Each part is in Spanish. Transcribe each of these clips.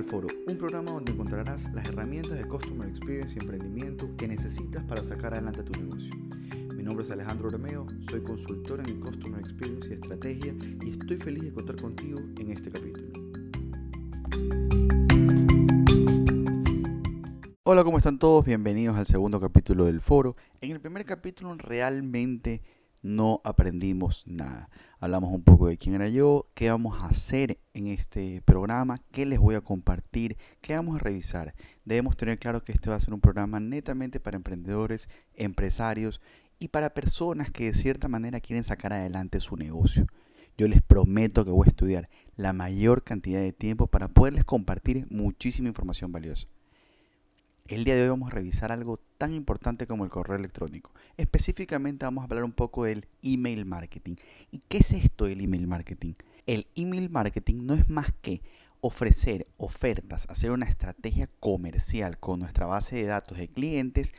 al Foro, un programa donde encontrarás las herramientas de Customer Experience y emprendimiento que necesitas para sacar adelante tu negocio. Mi nombre es Alejandro Romeo, soy consultor en Customer Experience y Estrategia y estoy feliz de contar contigo en este capítulo. Hola, ¿cómo están todos? Bienvenidos al segundo capítulo del foro. En el primer capítulo realmente no aprendimos nada. Hablamos un poco de quién era yo, qué vamos a hacer en este programa, qué les voy a compartir, qué vamos a revisar. Debemos tener claro que este va a ser un programa netamente para emprendedores, empresarios y para personas que de cierta manera quieren sacar adelante su negocio. Yo les prometo que voy a estudiar la mayor cantidad de tiempo para poderles compartir muchísima información valiosa. El día de hoy vamos a revisar algo tan importante como el correo electrónico. Específicamente vamos a hablar un poco del email marketing. ¿Y qué es esto del email marketing? El email marketing no es más que ofrecer ofertas, hacer una estrategia comercial con nuestra base de datos de clientes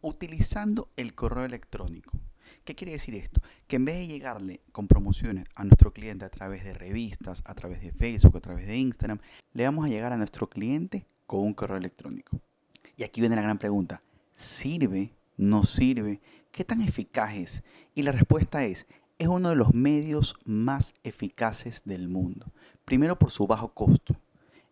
utilizando el correo electrónico. ¿Qué quiere decir esto? Que en vez de llegarle con promociones a nuestro cliente a través de revistas, a través de Facebook, a través de Instagram, le vamos a llegar a nuestro cliente con un correo electrónico. Y aquí viene la gran pregunta. ¿Sirve? ¿No sirve? ¿Qué tan eficaz es? Y la respuesta es, es uno de los medios más eficaces del mundo. Primero por su bajo costo.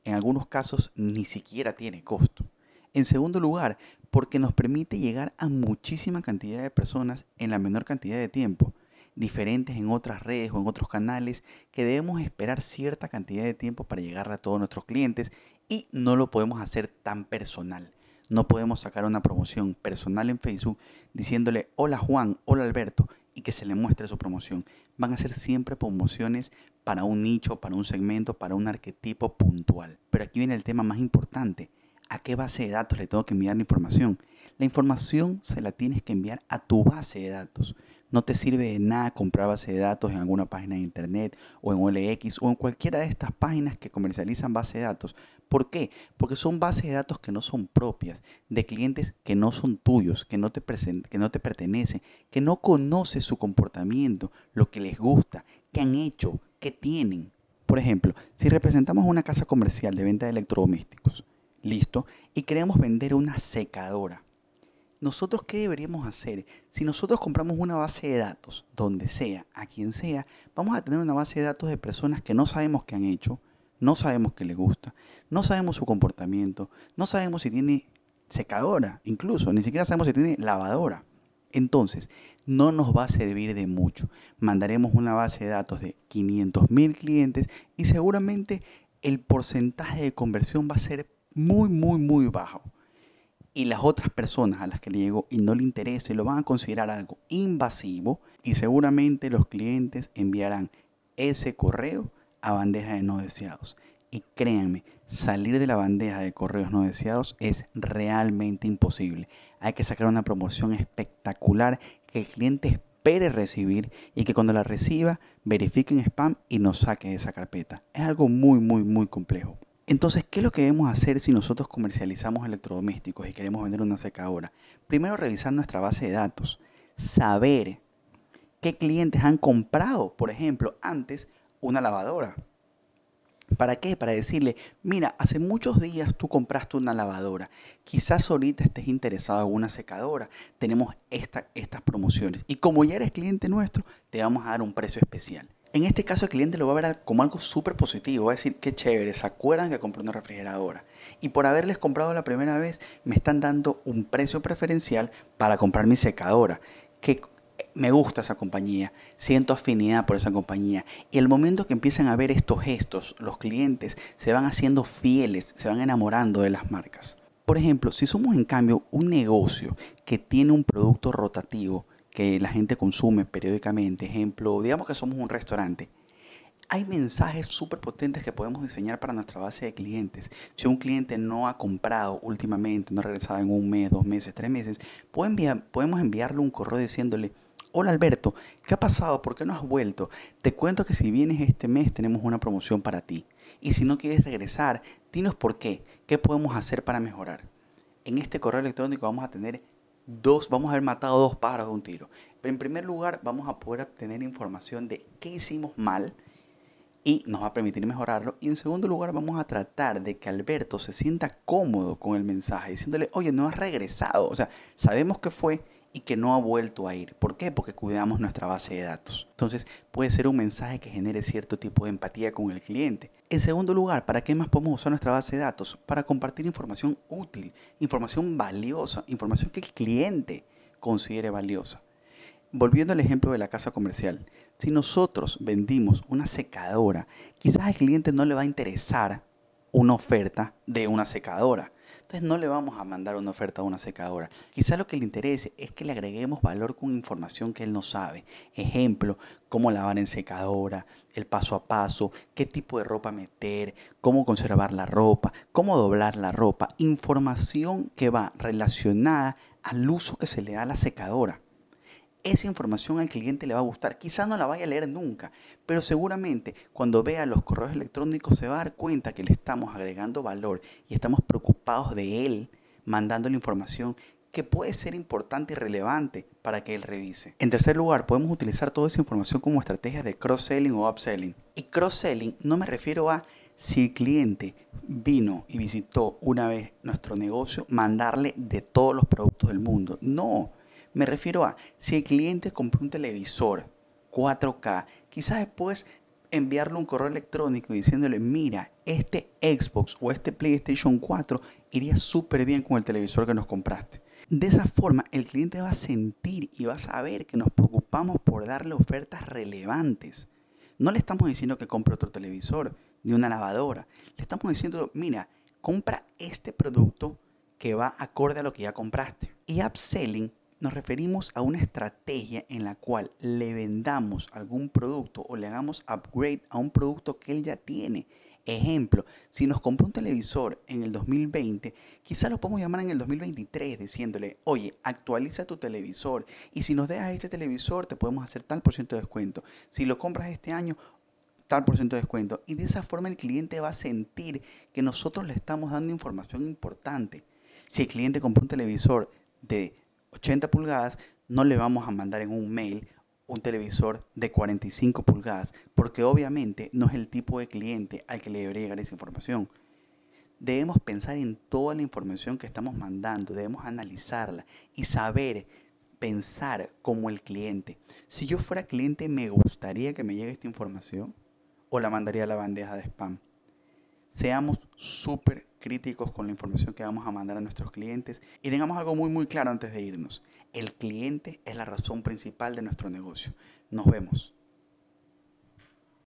En algunos casos ni siquiera tiene costo. En segundo lugar, porque nos permite llegar a muchísima cantidad de personas en la menor cantidad de tiempo, diferentes en otras redes o en otros canales que debemos esperar cierta cantidad de tiempo para llegar a todos nuestros clientes y no lo podemos hacer tan personal. No podemos sacar una promoción personal en Facebook diciéndole hola Juan, hola Alberto y que se le muestre su promoción. Van a ser siempre promociones para un nicho, para un segmento, para un arquetipo puntual. Pero aquí viene el tema más importante. ¿A qué base de datos le tengo que enviar la información? La información se la tienes que enviar a tu base de datos. No te sirve de nada comprar base de datos en alguna página de internet o en OLX o en cualquiera de estas páginas que comercializan base de datos. ¿Por qué? Porque son bases de datos que no son propias, de clientes que no son tuyos, que no te, que no te pertenecen, que no conoces su comportamiento, lo que les gusta, qué han hecho, qué tienen. Por ejemplo, si representamos una casa comercial de venta de electrodomésticos, listo, y queremos vender una secadora nosotros qué deberíamos hacer? Si nosotros compramos una base de datos, donde sea, a quien sea, vamos a tener una base de datos de personas que no sabemos qué han hecho, no sabemos qué les gusta, no sabemos su comportamiento, no sabemos si tiene secadora, incluso, ni siquiera sabemos si tiene lavadora. Entonces, no nos va a servir de mucho. Mandaremos una base de datos de 500.000 clientes y seguramente el porcentaje de conversión va a ser muy, muy, muy bajo y las otras personas a las que le llegó y no le interese lo van a considerar algo invasivo y seguramente los clientes enviarán ese correo a bandeja de no deseados. Y créanme, salir de la bandeja de correos no deseados es realmente imposible. Hay que sacar una promoción espectacular que el cliente espere recibir y que cuando la reciba verifique en spam y nos saque esa carpeta. Es algo muy, muy, muy complejo. Entonces, ¿qué es lo que debemos hacer si nosotros comercializamos electrodomésticos y queremos vender una secadora? Primero, revisar nuestra base de datos, saber qué clientes han comprado, por ejemplo, antes una lavadora. ¿Para qué? Para decirle, mira, hace muchos días tú compraste una lavadora, quizás ahorita estés interesado en una secadora, tenemos estas promociones y como ya eres cliente nuestro, te vamos a dar un precio especial. En este caso el cliente lo va a ver como algo súper positivo, va a decir, qué chévere, se acuerdan que compré una refrigeradora. Y por haberles comprado la primera vez, me están dando un precio preferencial para comprar mi secadora. Que me gusta esa compañía, siento afinidad por esa compañía. Y el momento que empiezan a ver estos gestos, los clientes se van haciendo fieles, se van enamorando de las marcas. Por ejemplo, si somos en cambio un negocio que tiene un producto rotativo, que la gente consume periódicamente, ejemplo, digamos que somos un restaurante, hay mensajes súper potentes que podemos diseñar para nuestra base de clientes. Si un cliente no ha comprado últimamente, no ha regresado en un mes, dos meses, tres meses, podemos enviarle un correo diciéndole, hola Alberto, ¿qué ha pasado? ¿Por qué no has vuelto? Te cuento que si vienes este mes tenemos una promoción para ti. Y si no quieres regresar, dinos por qué, qué podemos hacer para mejorar. En este correo electrónico vamos a tener dos, vamos a haber matado dos pájaros de un tiro. Pero en primer lugar, vamos a poder obtener información de qué hicimos mal y nos va a permitir mejorarlo. Y en segundo lugar, vamos a tratar de que Alberto se sienta cómodo con el mensaje, diciéndole, oye, no has regresado. O sea, sabemos que fue y que no ha vuelto a ir. ¿Por qué? Porque cuidamos nuestra base de datos. Entonces, puede ser un mensaje que genere cierto tipo de empatía con el cliente. En segundo lugar, ¿para qué más podemos usar nuestra base de datos? Para compartir información útil, información valiosa, información que el cliente considere valiosa. Volviendo al ejemplo de la casa comercial, si nosotros vendimos una secadora, quizás al cliente no le va a interesar una oferta de una secadora. Entonces no le vamos a mandar una oferta a una secadora. Quizás lo que le interese es que le agreguemos valor con información que él no sabe. Ejemplo, cómo lavar en secadora, el paso a paso, qué tipo de ropa meter, cómo conservar la ropa, cómo doblar la ropa. Información que va relacionada al uso que se le da a la secadora esa información al cliente le va a gustar. Quizás no la vaya a leer nunca, pero seguramente cuando vea los correos electrónicos se va a dar cuenta que le estamos agregando valor y estamos preocupados de él mandando la información que puede ser importante y relevante para que él revise. En tercer lugar, podemos utilizar toda esa información como estrategia de cross-selling o upselling. Y cross-selling no me refiero a si el cliente vino y visitó una vez nuestro negocio, mandarle de todos los productos del mundo. No, me refiero a, si el cliente compró un televisor 4K, quizás después enviarle un correo electrónico diciéndole, mira, este Xbox o este PlayStation 4 iría súper bien con el televisor que nos compraste. De esa forma, el cliente va a sentir y va a saber que nos preocupamos por darle ofertas relevantes. No le estamos diciendo que compre otro televisor ni una lavadora. Le estamos diciendo, mira, compra este producto que va acorde a lo que ya compraste. Y upselling nos referimos a una estrategia en la cual le vendamos algún producto o le hagamos upgrade a un producto que él ya tiene. Ejemplo, si nos compró un televisor en el 2020, quizá lo podemos llamar en el 2023 diciéndole, oye, actualiza tu televisor y si nos dejas este televisor te podemos hacer tal por ciento de descuento. Si lo compras este año, tal por ciento de descuento. Y de esa forma el cliente va a sentir que nosotros le estamos dando información importante. Si el cliente compró un televisor de 80 pulgadas, no le vamos a mandar en un mail un televisor de 45 pulgadas, porque obviamente no es el tipo de cliente al que le debería llegar esa información. Debemos pensar en toda la información que estamos mandando, debemos analizarla y saber pensar como el cliente. Si yo fuera cliente, ¿me gustaría que me llegue esta información o la mandaría a la bandeja de spam? Seamos súper críticos con la información que vamos a mandar a nuestros clientes y tengamos algo muy muy claro antes de irnos. El cliente es la razón principal de nuestro negocio. Nos vemos.